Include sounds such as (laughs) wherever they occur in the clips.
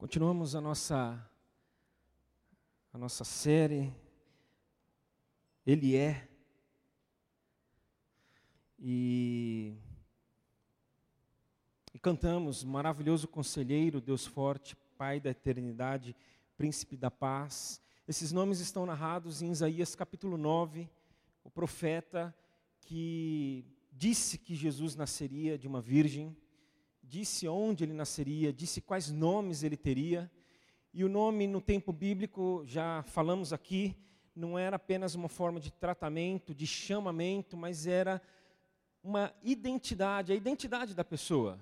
Continuamos a nossa a nossa série Ele é e, e cantamos maravilhoso conselheiro, Deus forte, Pai da eternidade, príncipe da paz. Esses nomes estão narrados em Isaías capítulo 9, o profeta que disse que Jesus nasceria de uma virgem disse onde ele nasceria, disse quais nomes ele teria. E o nome no tempo bíblico, já falamos aqui, não era apenas uma forma de tratamento, de chamamento, mas era uma identidade, a identidade da pessoa.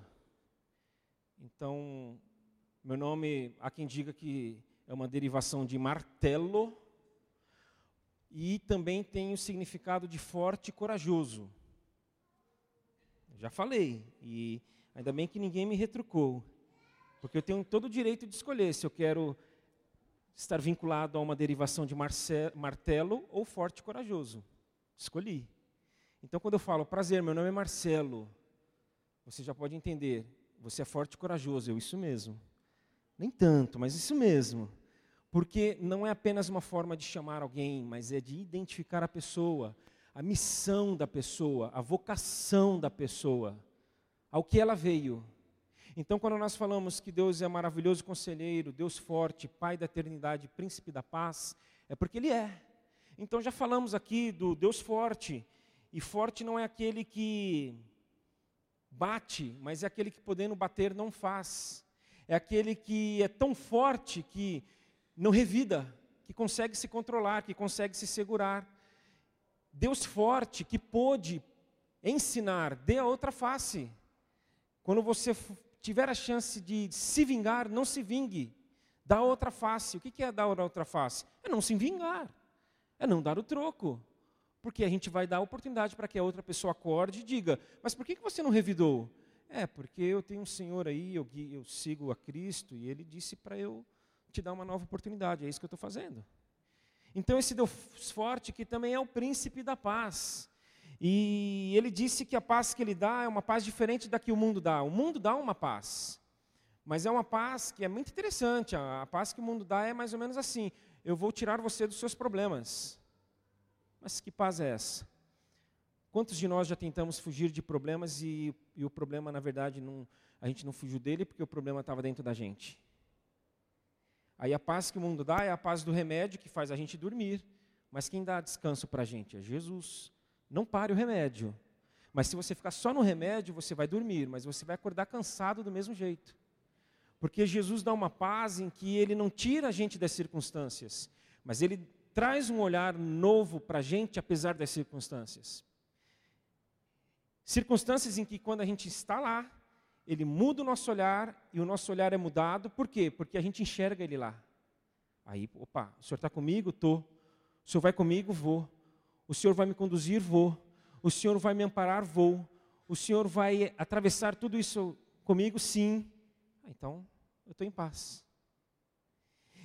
Então, meu nome, há quem diga que é uma derivação de martelo, e também tem o significado de forte e corajoso. Já falei, e Ainda bem que ninguém me retrucou, porque eu tenho todo o direito de escolher se eu quero estar vinculado a uma derivação de martelo ou forte e corajoso. Escolhi. Então, quando eu falo, prazer, meu nome é Marcelo, você já pode entender, você é forte e corajoso, eu, isso mesmo. Nem tanto, mas isso mesmo. Porque não é apenas uma forma de chamar alguém, mas é de identificar a pessoa, a missão da pessoa, a vocação da pessoa ao que ela veio. Então, quando nós falamos que Deus é maravilhoso conselheiro, Deus forte, Pai da eternidade, príncipe da paz, é porque Ele é. Então, já falamos aqui do Deus forte, e forte não é aquele que bate, mas é aquele que podendo bater não faz. É aquele que é tão forte que não revida, que consegue se controlar, que consegue se segurar. Deus forte que pôde ensinar, dê a outra face. Quando você tiver a chance de se vingar, não se vingue. Dá outra face. O que é dar outra face? É não se vingar. É não dar o troco. Porque a gente vai dar a oportunidade para que a outra pessoa acorde e diga: Mas por que você não revidou? É, porque eu tenho um senhor aí, eu, eu sigo a Cristo, e ele disse para eu te dar uma nova oportunidade. É isso que eu estou fazendo. Então, esse Deus forte, que também é o príncipe da paz. E ele disse que a paz que ele dá é uma paz diferente da que o mundo dá. O mundo dá uma paz, mas é uma paz que é muito interessante. A paz que o mundo dá é mais ou menos assim: eu vou tirar você dos seus problemas. Mas que paz é essa? Quantos de nós já tentamos fugir de problemas e, e o problema, na verdade, não, a gente não fugiu dele porque o problema estava dentro da gente? Aí a paz que o mundo dá é a paz do remédio que faz a gente dormir. Mas quem dá descanso para a gente? É Jesus. Não pare o remédio. Mas se você ficar só no remédio, você vai dormir, mas você vai acordar cansado do mesmo jeito. Porque Jesus dá uma paz em que ele não tira a gente das circunstâncias, mas ele traz um olhar novo para a gente, apesar das circunstâncias. Circunstâncias em que, quando a gente está lá, ele muda o nosso olhar e o nosso olhar é mudado, por quê? Porque a gente enxerga ele lá. Aí, opa, o senhor está comigo? Estou. O senhor vai comigo? Vou. O Senhor vai me conduzir, vou. O Senhor vai me amparar, vou. O Senhor vai atravessar tudo isso comigo, sim. Ah, então, eu estou em paz.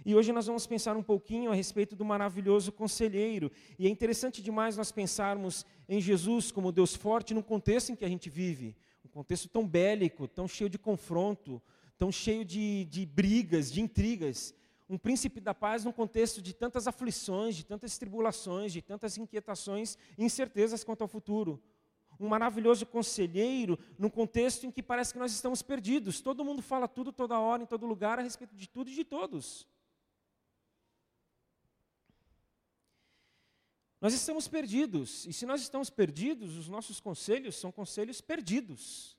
E hoje nós vamos pensar um pouquinho a respeito do maravilhoso conselheiro. E é interessante demais nós pensarmos em Jesus como Deus forte no contexto em que a gente vive. Um contexto tão bélico, tão cheio de confronto, tão cheio de, de brigas, de intrigas um príncipe da paz num contexto de tantas aflições, de tantas tribulações, de tantas inquietações e incertezas quanto ao futuro. Um maravilhoso conselheiro num contexto em que parece que nós estamos perdidos. Todo mundo fala tudo, toda hora, em todo lugar, a respeito de tudo e de todos. Nós estamos perdidos, e se nós estamos perdidos, os nossos conselhos são conselhos perdidos.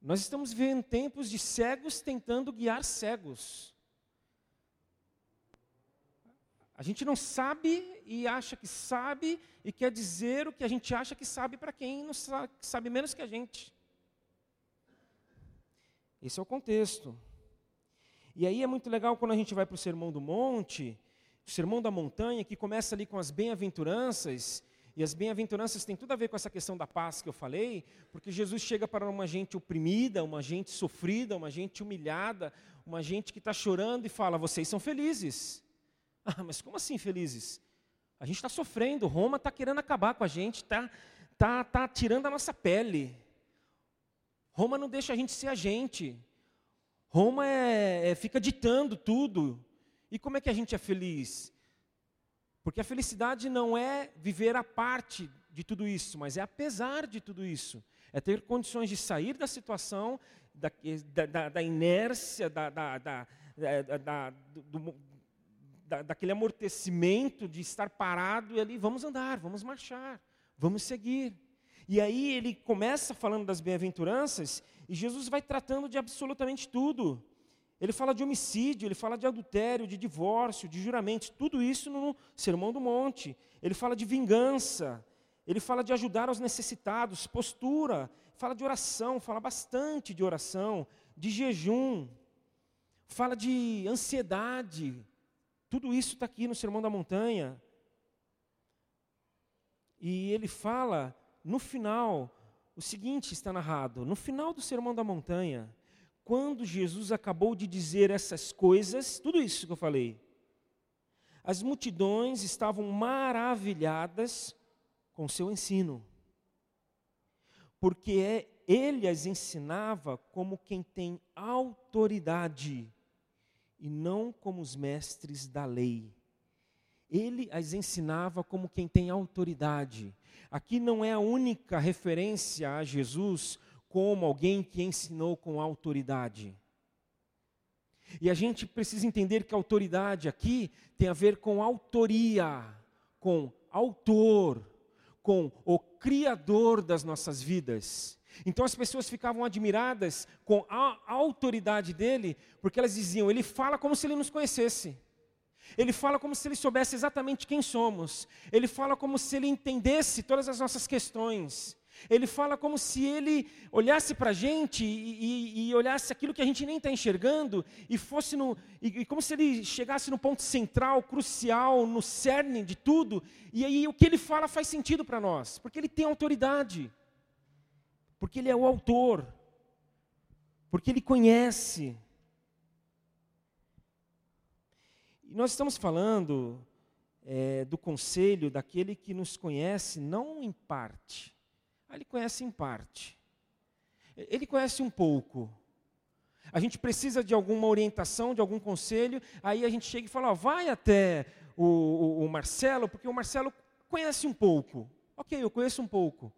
Nós estamos vivendo tempos de cegos tentando guiar cegos. A gente não sabe e acha que sabe e quer dizer o que a gente acha que sabe para quem não sabe, sabe menos que a gente. Esse é o contexto. E aí é muito legal quando a gente vai para o Sermão do Monte, o Sermão da Montanha, que começa ali com as bem-aventuranças, e as bem-aventuranças têm tudo a ver com essa questão da paz que eu falei, porque Jesus chega para uma gente oprimida, uma gente sofrida, uma gente humilhada, uma gente que está chorando e fala: vocês são felizes. (laughs) Ah, mas como assim felizes? A gente está sofrendo, Roma está querendo acabar com a gente, está tá, tá tirando a nossa pele. Roma não deixa a gente ser a gente. Roma é, é, fica ditando tudo. E como é que a gente é feliz? Porque a felicidade não é viver a parte de tudo isso, mas é apesar de tudo isso. É ter condições de sair da situação, da, da, da inércia, da, da, da, do, daquele amortecimento de estar parado e ali, vamos andar, vamos marchar, vamos seguir. E aí ele começa falando das bem-aventuranças e Jesus vai tratando de absolutamente tudo. Ele fala de homicídio, ele fala de adultério, de divórcio, de juramentos, tudo isso no Sermão do Monte. Ele fala de vingança, ele fala de ajudar os necessitados, postura, fala de oração, fala bastante de oração, de jejum, fala de ansiedade. Tudo isso está aqui no Sermão da Montanha. E ele fala no final, o seguinte está narrado: no final do Sermão da Montanha, quando Jesus acabou de dizer essas coisas, tudo isso que eu falei, as multidões estavam maravilhadas com seu ensino, porque é, ele as ensinava como quem tem autoridade e não como os mestres da lei. Ele as ensinava como quem tem autoridade. Aqui não é a única referência a Jesus como alguém que ensinou com autoridade. E a gente precisa entender que autoridade aqui tem a ver com autoria, com autor, com o criador das nossas vidas. Então as pessoas ficavam admiradas com a autoridade dele, porque elas diziam: ele fala como se ele nos conhecesse. Ele fala como se ele soubesse exatamente quem somos. Ele fala como se ele entendesse todas as nossas questões. Ele fala como se ele olhasse para a gente e, e, e, olhasse aquilo que a gente nem está enxergando e fosse no. E, e, como se ele chegasse no ponto central, crucial, no cerne de tudo. E aí o que ele fala faz sentido para nós, porque ele tem autoridade. Porque ele é o autor. Porque ele conhece. E nós estamos falando é, do conselho daquele que nos conhece não em parte. Ah, ele conhece em parte. Ele conhece um pouco. A gente precisa de alguma orientação, de algum conselho, aí a gente chega e fala, ó, vai até o, o, o Marcelo, porque o Marcelo conhece um pouco. Ok, eu conheço um pouco.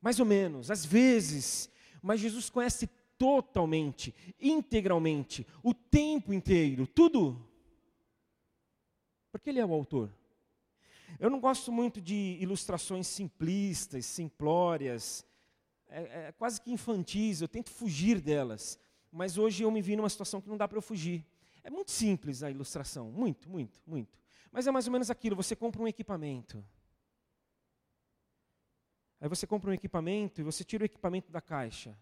Mais ou menos, às vezes. Mas Jesus conhece totalmente, integralmente, o tempo inteiro, tudo. Porque ele é o autor. Eu não gosto muito de ilustrações simplistas, simplórias, é, é quase que infantis, eu tento fugir delas. Mas hoje eu me vi numa situação que não dá para eu fugir. É muito simples a ilustração, muito, muito, muito. Mas é mais ou menos aquilo: você compra um equipamento. Aí você compra um equipamento e você tira o equipamento da caixa.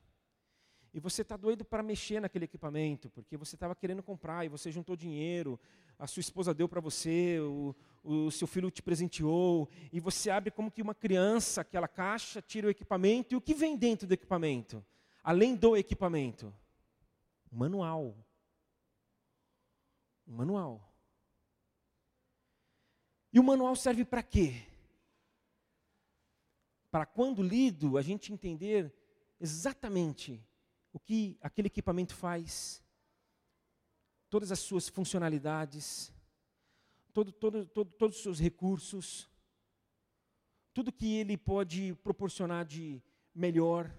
E você está doido para mexer naquele equipamento, porque você estava querendo comprar e você juntou dinheiro, a sua esposa deu para você, o, o seu filho te presenteou, e você abre como que uma criança aquela caixa, tira o equipamento, e o que vem dentro do equipamento? Além do equipamento? Um manual. Um manual. E o manual serve para quê? Para quando lido, a gente entender exatamente o que aquele equipamento faz, todas as suas funcionalidades, todo, todo, todo, todos os seus recursos, tudo que ele pode proporcionar de melhor,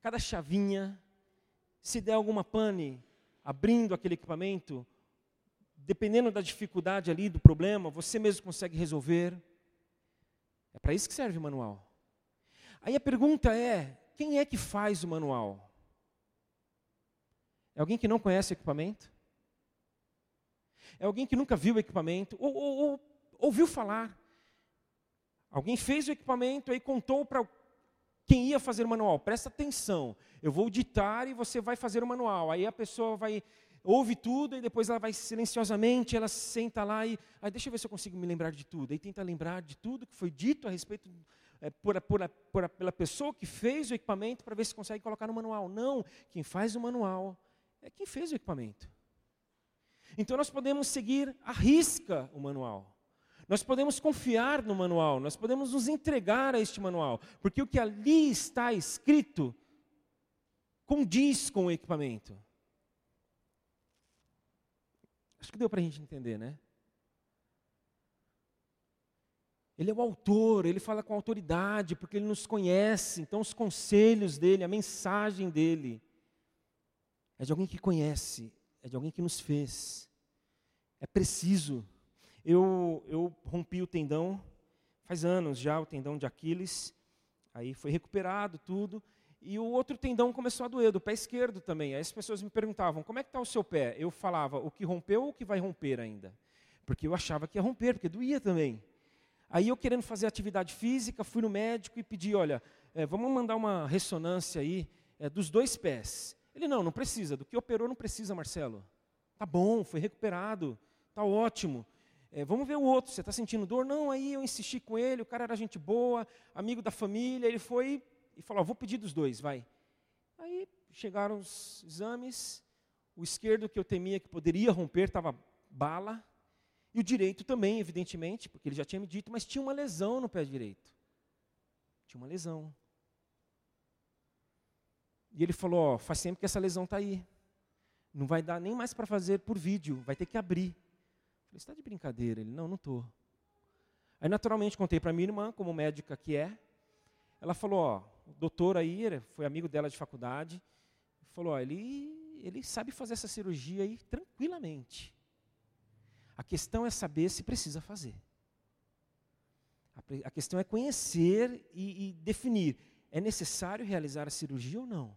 cada chavinha, se der alguma pane abrindo aquele equipamento, dependendo da dificuldade ali, do problema, você mesmo consegue resolver. É para isso que serve o manual. Aí a pergunta é: quem é que faz o manual? É alguém que não conhece o equipamento? É alguém que nunca viu o equipamento? Ou, ou, ou ouviu falar? Alguém fez o equipamento e contou para quem ia fazer o manual. Presta atenção, eu vou ditar e você vai fazer o manual. Aí a pessoa vai ouve tudo e depois ela vai silenciosamente, ela senta lá e, aí deixa eu ver se eu consigo me lembrar de tudo. Aí tenta lembrar de tudo que foi dito a respeito é, por, por, por, pela pessoa que fez o equipamento para ver se consegue colocar no manual. Não, quem faz o manual é quem fez o equipamento. Então nós podemos seguir à risca o manual. Nós podemos confiar no manual, nós podemos nos entregar a este manual, porque o que ali está escrito condiz com o equipamento. Acho que deu para a gente entender, né? Ele é o autor, ele fala com autoridade, porque ele nos conhece. Então, os conselhos dele, a mensagem dele, é de alguém que conhece, é de alguém que nos fez. É preciso. Eu, eu rompi o tendão, faz anos já, o tendão de Aquiles. Aí foi recuperado tudo. E o outro tendão começou a doer, do pé esquerdo também. Aí as pessoas me perguntavam, como é que está o seu pé? Eu falava, o que rompeu ou o que vai romper ainda? Porque eu achava que ia romper, porque doía também. Aí eu querendo fazer atividade física, fui no médico e pedi, olha, é, vamos mandar uma ressonância aí é, dos dois pés. Ele, não, não precisa, do que operou não precisa, Marcelo. Tá bom, foi recuperado, tá ótimo. É, vamos ver o outro, você está sentindo dor? Não, aí eu insisti com ele, o cara era gente boa, amigo da família, ele foi e falou, vou pedir dos dois, vai. Aí chegaram os exames, o esquerdo que eu temia que poderia romper estava bala, e o direito também, evidentemente, porque ele já tinha me dito, mas tinha uma lesão no pé direito. Tinha uma lesão. E ele falou: ó, faz tempo que essa lesão está aí. Não vai dar nem mais para fazer por vídeo, vai ter que abrir. Eu falei: está de brincadeira? Ele: não, não estou. Aí, naturalmente, contei para minha irmã, como médica que é. Ela falou: ó, o doutor aí, foi amigo dela de faculdade, falou: ó, ele, ele sabe fazer essa cirurgia aí tranquilamente. A questão é saber se precisa fazer. A, questão é conhecer e, e, definir: é necessário realizar a cirurgia ou não?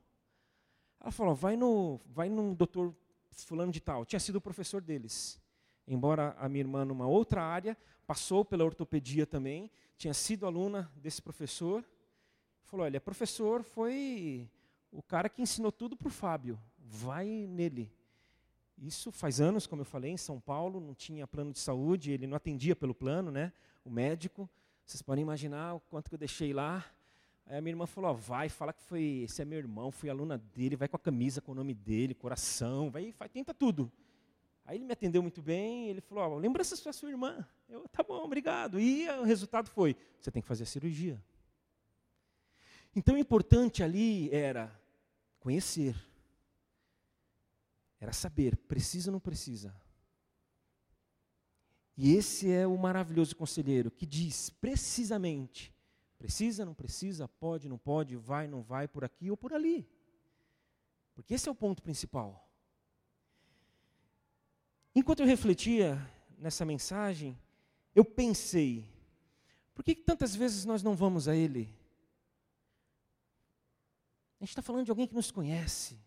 Ela falou: vai no, vai no doutor fulano de tal. Tinha sido o professor deles. Embora a minha irmã, numa outra área, passou pela ortopedia também, tinha sido aluna desse professor. Falou: olha, professor foi o cara que ensinou tudo para o Fábio. Vai nele. Isso faz anos, como eu falei, em São Paulo, não tinha plano de saúde, ele não atendia pelo plano, né? O médico. Vocês podem imaginar o quanto que eu deixei lá. Aí a minha irmã falou: vai, fala que foi, esse é meu irmão, fui aluna dele, vai com a camisa com o nome dele, coração, vai, vai tenta tudo. Aí ele me atendeu muito bem, ele falou: lembranças para sua irmã. Eu, tá bom, obrigado. E o resultado foi: você tem que fazer a cirurgia. Então o importante ali era conhecer era saber, precisa ou não precisa. E esse é o maravilhoso conselheiro que diz precisamente: precisa, não precisa, pode, não pode, vai, não vai, por aqui ou por ali. Porque esse é o ponto principal. Enquanto eu refletia nessa mensagem, eu pensei: por que, que tantas vezes nós não vamos a Ele? A gente está falando de alguém que nos conhece.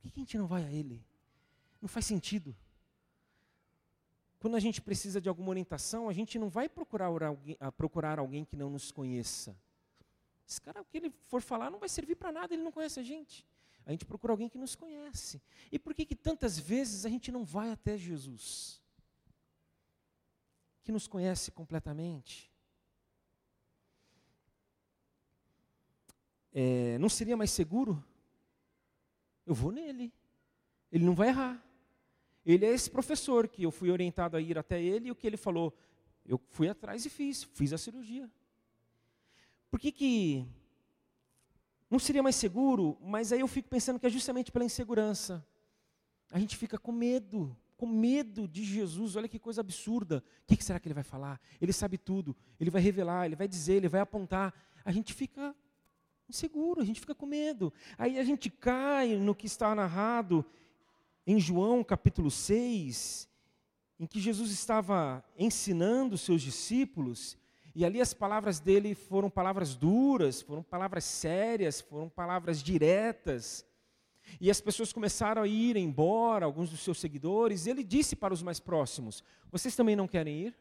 Por que a gente não vai a Ele? Não faz sentido. Quando a gente precisa de alguma orientação, a gente não vai procurar alguém, procurar alguém que não nos conheça. Esse cara, o que ele for falar, não vai servir para nada, ele não conhece a gente. A gente procura alguém que nos conhece. E por que, que tantas vezes a gente não vai até Jesus? Que nos conhece completamente. É, não seria mais seguro eu vou nele. Ele não vai errar. Ele é esse professor que eu fui orientado a ir até ele e o que ele falou, eu fui atrás e fiz, fiz a cirurgia. Por que que não seria mais seguro? Mas aí eu fico pensando que é justamente pela insegurança. A gente fica com medo, com medo de Jesus. Olha que coisa absurda. O que, que será que ele vai falar? Ele sabe tudo. Ele vai revelar, ele vai dizer, ele vai apontar. A gente fica inseguro, a gente fica com medo. Aí a gente cai no que está narrado em João capítulo 6, em que Jesus estava ensinando os seus discípulos, e ali as palavras dele foram palavras duras, foram palavras sérias, foram palavras diretas. E as pessoas começaram a ir embora, alguns dos seus seguidores, e ele disse para os mais próximos: Vocês também não querem ir?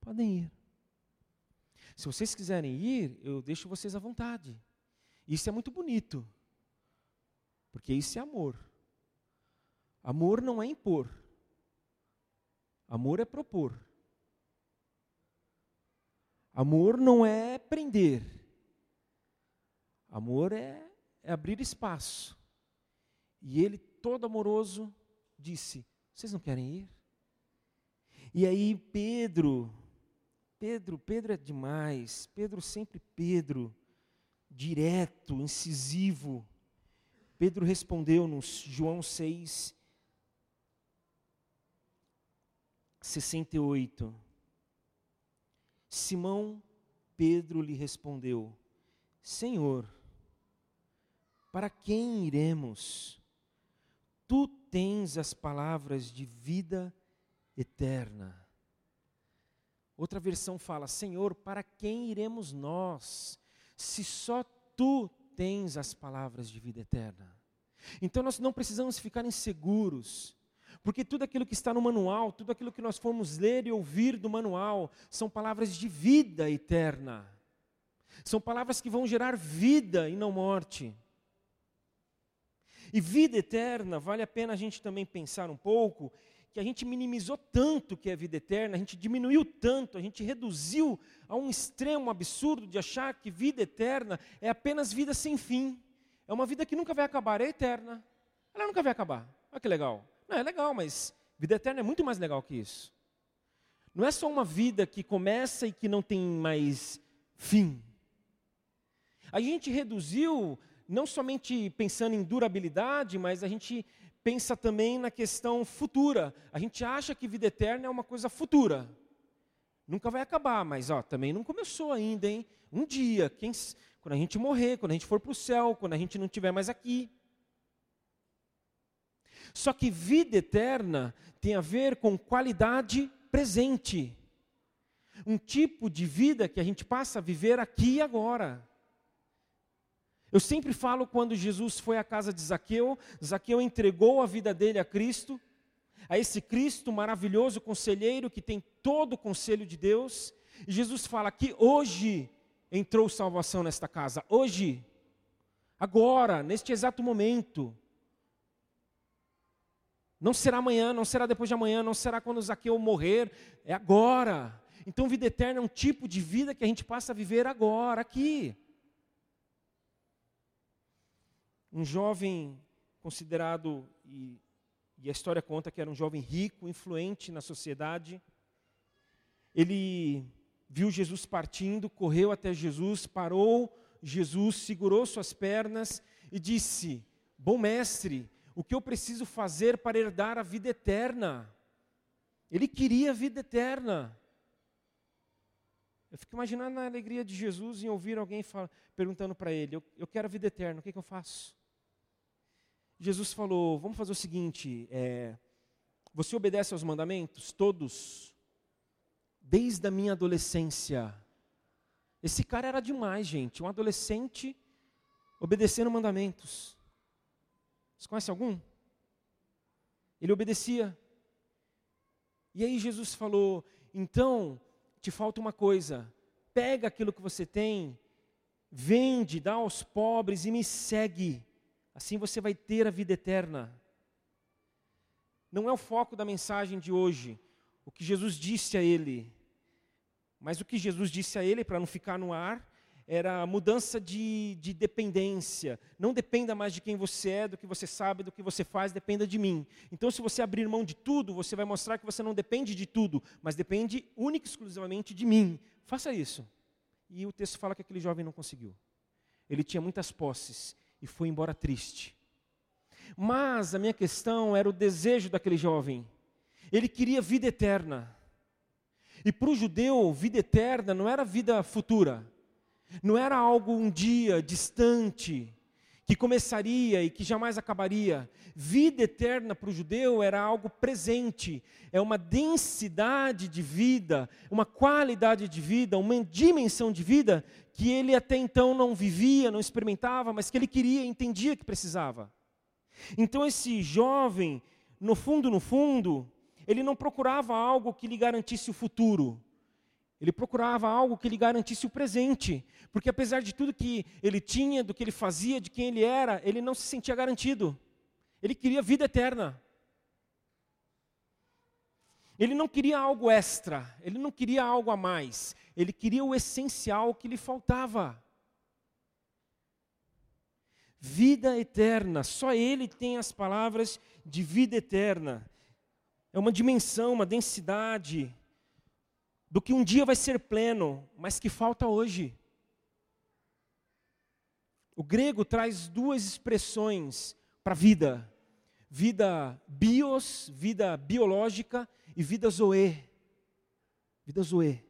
Podem ir. Se vocês quiserem ir, eu deixo vocês à vontade. Isso é muito bonito. Porque isso é amor. Amor não é impor. Amor é propor. Amor não é prender. Amor é, é abrir espaço. E ele, todo amoroso, disse: Vocês não querem ir? E aí Pedro, Pedro, Pedro é demais. Pedro sempre Pedro. direto, incisivo. Pedro respondeu-nos, João 6, 68. Simão Pedro lhe respondeu: Senhor, para quem iremos? Tu tens as palavras de vida eterna. Outra versão fala: Senhor, para quem iremos nós, se só tu tens as palavras de vida eterna? Então nós não precisamos ficar inseguros, porque tudo aquilo que está no manual, tudo aquilo que nós formos ler e ouvir do manual, são palavras de vida eterna. São palavras que vão gerar vida e não morte. E vida eterna, vale a pena a gente também pensar um pouco que a gente minimizou tanto que é vida eterna, a gente diminuiu tanto, a gente reduziu a um extremo absurdo de achar que vida eterna é apenas vida sem fim. É uma vida que nunca vai acabar, é eterna. Ela nunca vai acabar. Olha que legal. Não, é legal, mas vida eterna é muito mais legal que isso. Não é só uma vida que começa e que não tem mais fim. A gente reduziu, não somente pensando em durabilidade, mas a gente pensa também na questão futura. A gente acha que vida eterna é uma coisa futura. Nunca vai acabar, mas ó, também não começou ainda, hein? Um dia, quem, quando a gente morrer, quando a gente for para o céu, quando a gente não estiver mais aqui. Só que vida eterna tem a ver com qualidade presente. Um tipo de vida que a gente passa a viver aqui e agora. Eu sempre falo quando Jesus foi à casa de Zaqueu, Zaqueu entregou a vida dele a Cristo, a esse Cristo maravilhoso conselheiro que tem todo o conselho de Deus, e Jesus fala que hoje entrou salvação nesta casa, hoje, agora, neste exato momento. Não será amanhã, não será depois de amanhã, não será quando Zaqueu morrer, é agora. Então, vida eterna é um tipo de vida que a gente passa a viver agora, aqui. Um jovem considerado, e, e, a história conta que era um jovem rico, influente na sociedade. Ele viu Jesus partindo, correu até Jesus, parou Jesus, segurou suas pernas e disse: Bom mestre, o que eu preciso fazer para herdar a vida eterna? Ele queria a vida eterna. Eu fico imaginando a alegria de Jesus em ouvir alguém perguntando para ele: eu, eu, quero a vida eterna, o que, que eu faço? Jesus falou: vamos fazer o seguinte, é, você obedece aos mandamentos? Todos. Desde a minha adolescência. Esse cara era demais, gente. Um adolescente obedecendo mandamentos. Você conhece algum? Ele obedecia. E aí Jesus falou: então, te falta uma coisa. Pega aquilo que você tem, vende, dá aos pobres e me segue. Assim você vai ter a vida eterna. Não é o foco da mensagem de hoje, o que Jesus disse a ele. Mas o que Jesus disse a ele, para não ficar no ar, era a mudança de, de, dependência. Não dependa mais de quem você é, do que você sabe, do que você faz, dependa de mim. Então, se você abrir mão de tudo, você vai mostrar que você não depende de tudo, mas depende única e exclusivamente de mim. Faça isso. E o texto fala que aquele jovem não conseguiu. Ele tinha muitas posses, e foi embora triste. Mas a minha questão era o desejo daquele jovem. Ele queria vida eterna. E para o judeu, vida eterna não era vida futura, não era algo um dia distante, que começaria e que jamais acabaria. Vida eterna para o judeu era algo presente, é uma densidade de vida, uma qualidade de vida, uma dimensão de vida que ele até então não vivia, não experimentava, mas que ele queria, entendia que precisava. Então esse jovem, no fundo, no fundo, ele não procurava algo que lhe garantisse o futuro. Ele procurava algo que lhe garantisse o presente, porque apesar de tudo que ele tinha, do que ele fazia, de quem ele era, ele não se sentia garantido. Ele queria vida eterna. Ele não queria algo extra, ele não queria algo a mais, ele queria o essencial que lhe faltava. Vida eterna, só ele tem as palavras de vida eterna. É uma dimensão, uma densidade do que um dia vai ser pleno, mas que falta hoje. O grego traz duas expressões para a vida: vida bios, vida biológica, e vida zoe. Vida zoe.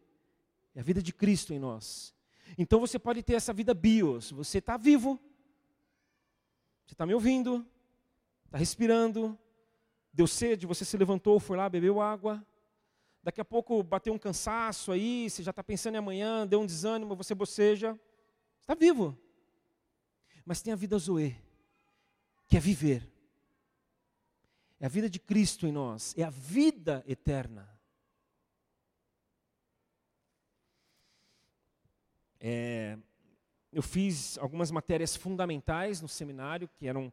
É a vida de Cristo em nós. Então você pode ter essa vida bios. Você está vivo. Você está me ouvindo. Está respirando. Deu sede, você se levantou, foi lá, bebeu água. Daqui a pouco bateu um cansaço aí, você já está pensando em amanhã, deu um desânimo, você boceja. Está vivo. Mas tem a vida Zoe, que é viver. É a vida de Cristo em nós, é a vida eterna. É, eu fiz algumas matérias fundamentais no seminário, que eram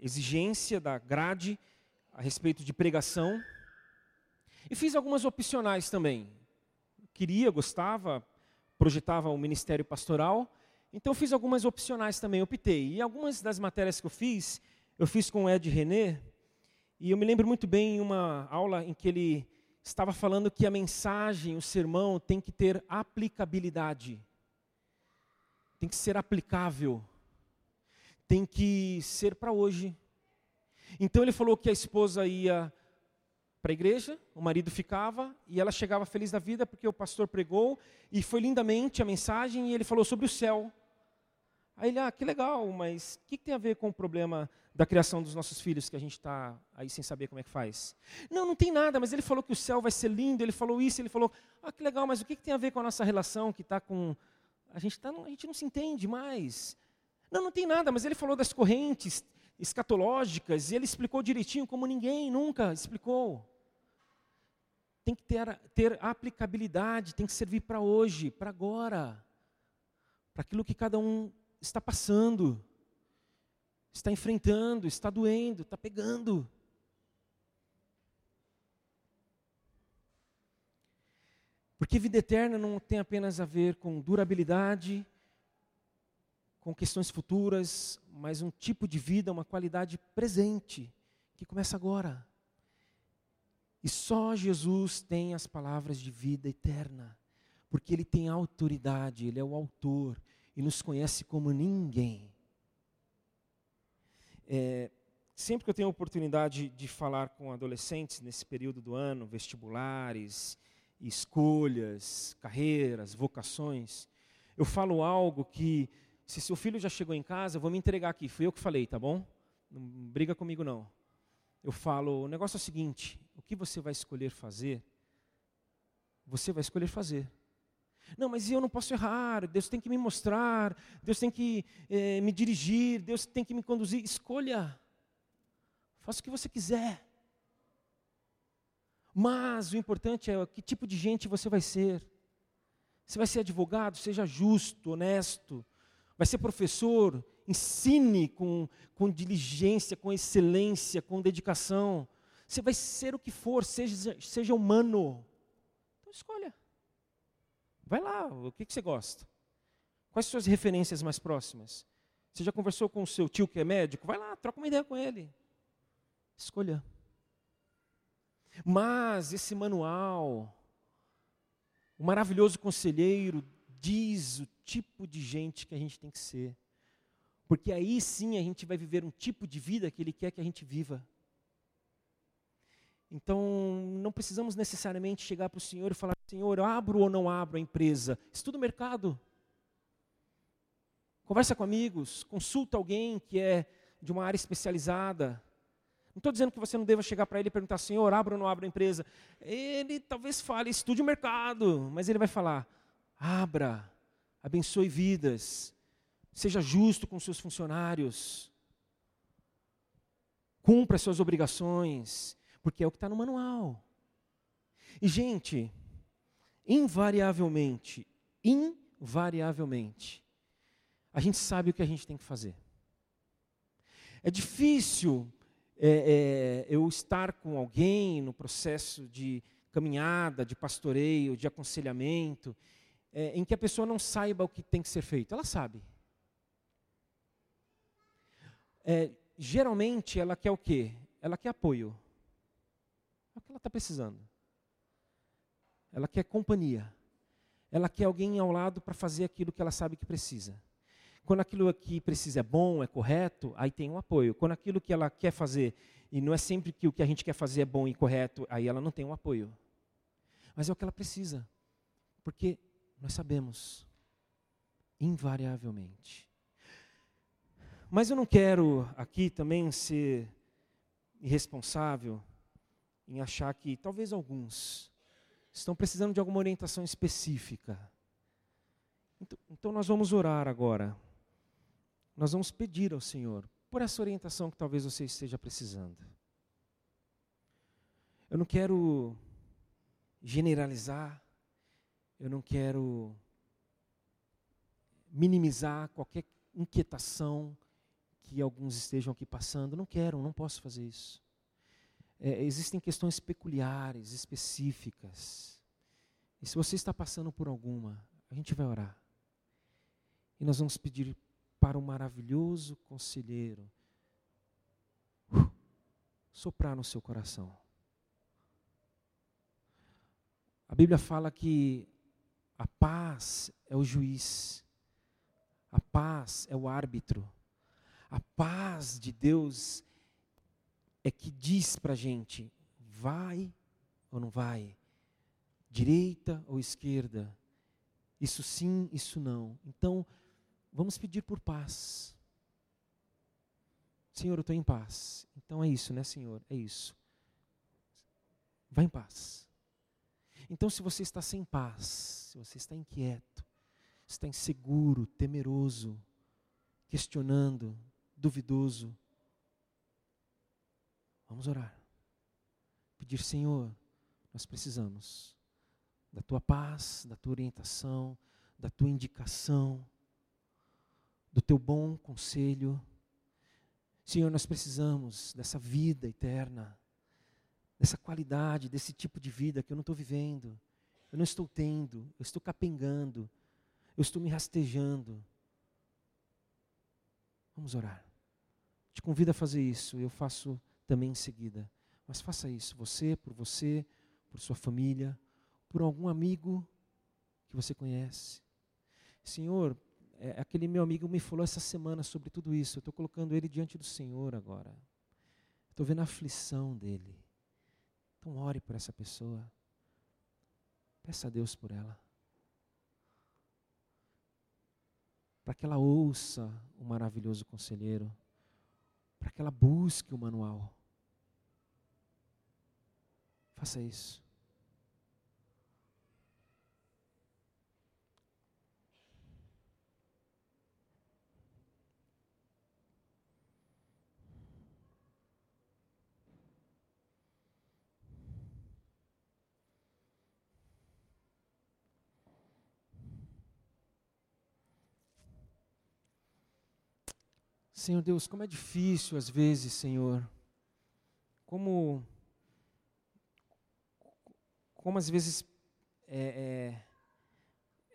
exigência da grade a respeito de pregação. E fiz algumas opcionais também. Queria, gostava, projetava o ministério pastoral, então fiz algumas opcionais também, optei. E algumas das matérias que eu fiz, eu fiz com o Ed René, e eu me lembro muito bem em uma aula em que ele estava falando que a mensagem, o sermão, tem que ter aplicabilidade tem que ser aplicável, tem que ser para hoje. Então ele falou que a esposa ia para a igreja, o marido ficava e ela chegava feliz da vida porque o pastor pregou e foi lindamente a mensagem e ele falou sobre o céu. Aí ele, ah, que legal, mas o que, que tem a ver com o problema da criação dos nossos filhos que a gente está aí sem saber como é que faz? Não, não tem nada, mas ele falou que o céu vai ser lindo, ele falou isso, ele falou, ah, que legal, mas o que, que tem a ver com a nossa relação que está com a gente, tá, a gente não se entende mais. Não, não tem nada, mas ele falou das correntes escatológicas e ele explicou direitinho como ninguém nunca explicou. Tem que ter, ter aplicabilidade, tem que servir para hoje, para agora, para aquilo que cada um está passando, está enfrentando, está doendo, está pegando. Porque vida eterna não tem apenas a ver com durabilidade, com questões futuras, mas um tipo de vida, uma qualidade presente, que começa agora. E só Jesus tem as palavras de vida eterna, porque Ele tem autoridade, Ele é o autor e nos conhece como ninguém. É, sempre que eu tenho a oportunidade de falar com adolescentes nesse período do ano, vestibulares, escolhas, carreiras, vocações, eu falo algo que, se seu filho já chegou em casa, eu vou me entregar aqui, fui eu que falei, tá bom? Não briga comigo não. Eu falo, o negócio é o seguinte, o que você vai escolher fazer, você vai escolher fazer. Não, mas eu não posso errar, Deus tem que me mostrar, Deus tem que eh, me dirigir, Deus tem que me conduzir. Escolha, faça o que você quiser. Mas o importante é que tipo de gente você vai ser. Você vai ser advogado, seja justo, honesto. Vai ser professor, ensine com, com diligência, com excelência, com dedicação. Você vai ser o que for, seja, seja humano. Então escolha. Vai lá, o que, que você gosta? Quais suas referências mais próximas? Você já conversou com o seu tio que é médico? Vai lá, troca uma ideia com ele. Escolha. Mas esse manual, o maravilhoso conselheiro, diz o tipo de gente que a gente tem que ser. Porque aí sim a gente vai viver um tipo de vida que ele quer que a gente viva. Então, não precisamos necessariamente chegar para o Senhor e falar: Senhor, abro ou não abro a empresa? Estuda o mercado. Conversa com amigos, consulta alguém que é de uma área especializada. Não estou dizendo que você não deva chegar para ele e perguntar, Senhor, abra ou não abra a empresa. Ele talvez fale, estude o mercado, mas ele vai falar, abra, abençoe vidas, seja justo com seus funcionários, cumpra suas obrigações, porque é o que está no manual. E, gente, invariavelmente, invariavelmente, a gente sabe o que a gente tem que fazer. É difícil é, é, eu estar com alguém no processo de caminhada, de pastoreio, de aconselhamento, é, em que a pessoa não saiba o que tem que ser feito. Ela sabe. É, geralmente ela quer o quê? Ela quer apoio. Está precisando. Ela quer companhia. Ela quer alguém ao lado para fazer aquilo que ela sabe que precisa. Quando aquilo que precisa é bom, é correto, aí tem um apoio. Quando aquilo que ela quer fazer, e não é sempre que o que a gente quer fazer é bom e correto, aí ela não tem um apoio. Mas é o que ela precisa. Porque nós sabemos, invariavelmente. Mas eu não quero aqui também ser irresponsável em achar que talvez alguns estão precisando de alguma orientação específica. Então, então, nós vamos orar agora. Nós vamos pedir ao Senhor por essa orientação que talvez você esteja precisando. Eu não quero generalizar, eu não quero minimizar qualquer inquietação que alguns estejam aqui passando. Não quero, não posso fazer isso. É, existem questões peculiares, específicas. E se você está passando por alguma, a gente vai orar. E nós vamos pedir para o maravilhoso conselheiro uh, soprar no seu coração. A Bíblia fala que a paz é o juiz, a paz é o árbitro, a paz de Deus é que diz para a gente: vai ou não vai, direita ou esquerda, isso sim, isso não. Então, vamos pedir por paz. Senhor, eu estou em paz. Então é isso, né, Senhor? É isso. Vá em paz. Então, se você está sem paz, se você está inquieto, está inseguro, temeroso, questionando, duvidoso, vamos orar. Pedir, Senhor, nós precisamos da tua paz, da tua orientação, da tua indicação, do teu bom conselho. Senhor, nós precisamos dessa vida eterna dessa qualidade, desse tipo de vida que eu não estou vivendo, eu não estou tendo, eu estou capengando, eu estou me rastejando. Vamos orar. Te convido a fazer isso, eu faço também em seguida. Mas faça isso, você, por você, por sua família, por algum amigo que você conhece. Senhor, é, aquele meu amigo me falou essa semana sobre tudo isso. Eu estou colocando ele diante do Senhor agora. Estou vendo a aflição dele. Então ore por essa pessoa. Peça a Deus por ela. Para que ela ouça o maravilhoso conselheiro. Para que ela busque o manual. Faça isso. Senhor Deus, como é difícil às vezes, Senhor. Como, como às vezes é, é,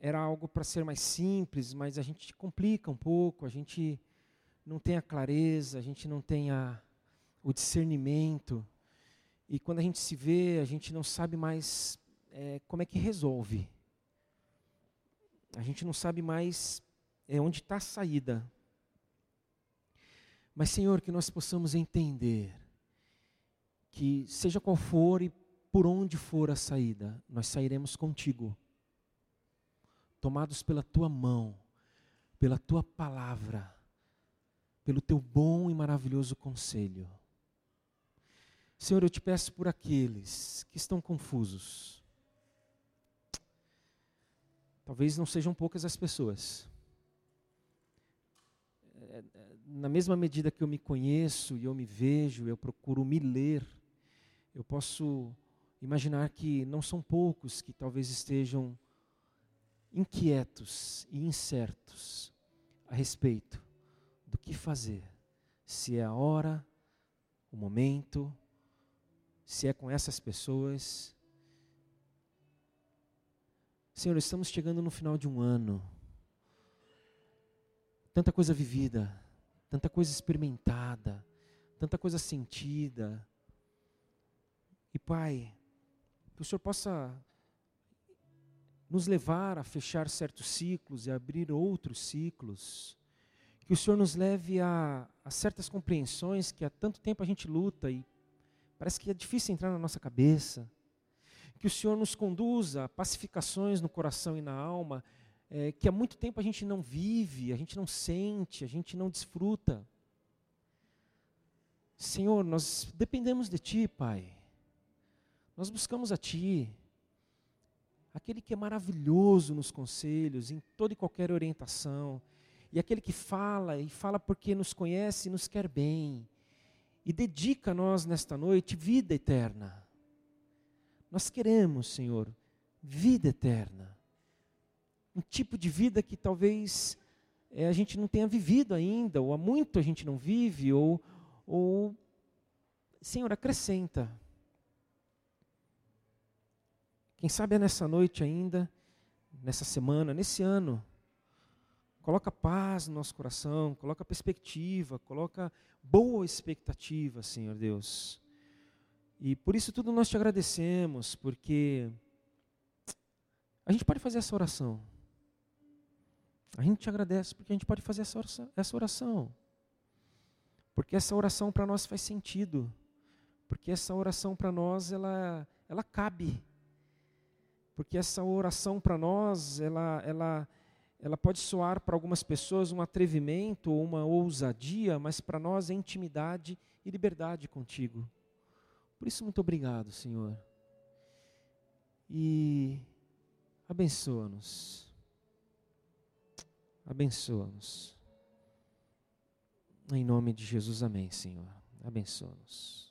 era algo para ser mais simples, mas a gente complica um pouco, a gente não tem a clareza, a gente não tem a, o discernimento. E quando a gente se vê, a gente não sabe mais é, como é que resolve. A gente não sabe mais é, onde está a saída. Mas, Senhor, que nós possamos entender que, seja qual for e por onde for a saída, nós sairemos contigo, tomados pela tua mão, pela tua palavra, pelo teu bom e maravilhoso conselho. Senhor, eu te peço por aqueles que estão confusos. Talvez não sejam poucas as pessoas na mesma medida que eu me conheço e eu me vejo, eu procuro me ler, eu posso imaginar que não são poucos que talvez estejam inquietos e incertos a respeito do que fazer, se é a hora, o momento, se é com essas pessoas. Senhor, estamos chegando no final de um ano. Tanta coisa vivida, tanta coisa experimentada, tanta coisa sentida. E Pai, que o Senhor possa nos levar a fechar certos ciclos e abrir outros ciclos, que o Senhor nos leve a, a certas compreensões que há tanto tempo a gente luta e parece que é difícil entrar na nossa cabeça. Que o Senhor nos conduza a pacificações no coração e na alma, é, que há muito tempo a gente não vive, a gente não sente, a gente não desfruta. Senhor, nós dependemos de Ti, Pai. Nós buscamos a Ti, aquele que é maravilhoso nos conselhos, em toda e qualquer orientação, e aquele que fala, e fala porque nos conhece e nos quer bem, e dedica a nós nesta noite vida eterna. Nós queremos, Senhor, vida eterna. Um tipo de vida que talvez é, a gente não tenha vivido ainda, ou há muito a gente não vive, ou, ou Senhor, acrescenta. Quem sabe é nessa noite ainda, nessa semana, nesse ano. Coloca paz no nosso coração, coloca perspectiva, coloca boa expectativa, Senhor Deus. E por isso tudo nós te agradecemos, porque a gente pode fazer essa oração. A gente te agradece porque a gente pode fazer essa oração. Porque essa oração para nós faz sentido. Porque essa oração para nós ela, ela cabe porque essa oração para nós, ela, ela, ela pode soar para algumas pessoas um atrevimento ou uma ousadia, mas para nós é intimidade e liberdade contigo. Por isso, muito obrigado, Senhor. E abençoa-nos. Abençoa-nos. Em nome de Jesus, amém, Senhor. Abençoa-nos.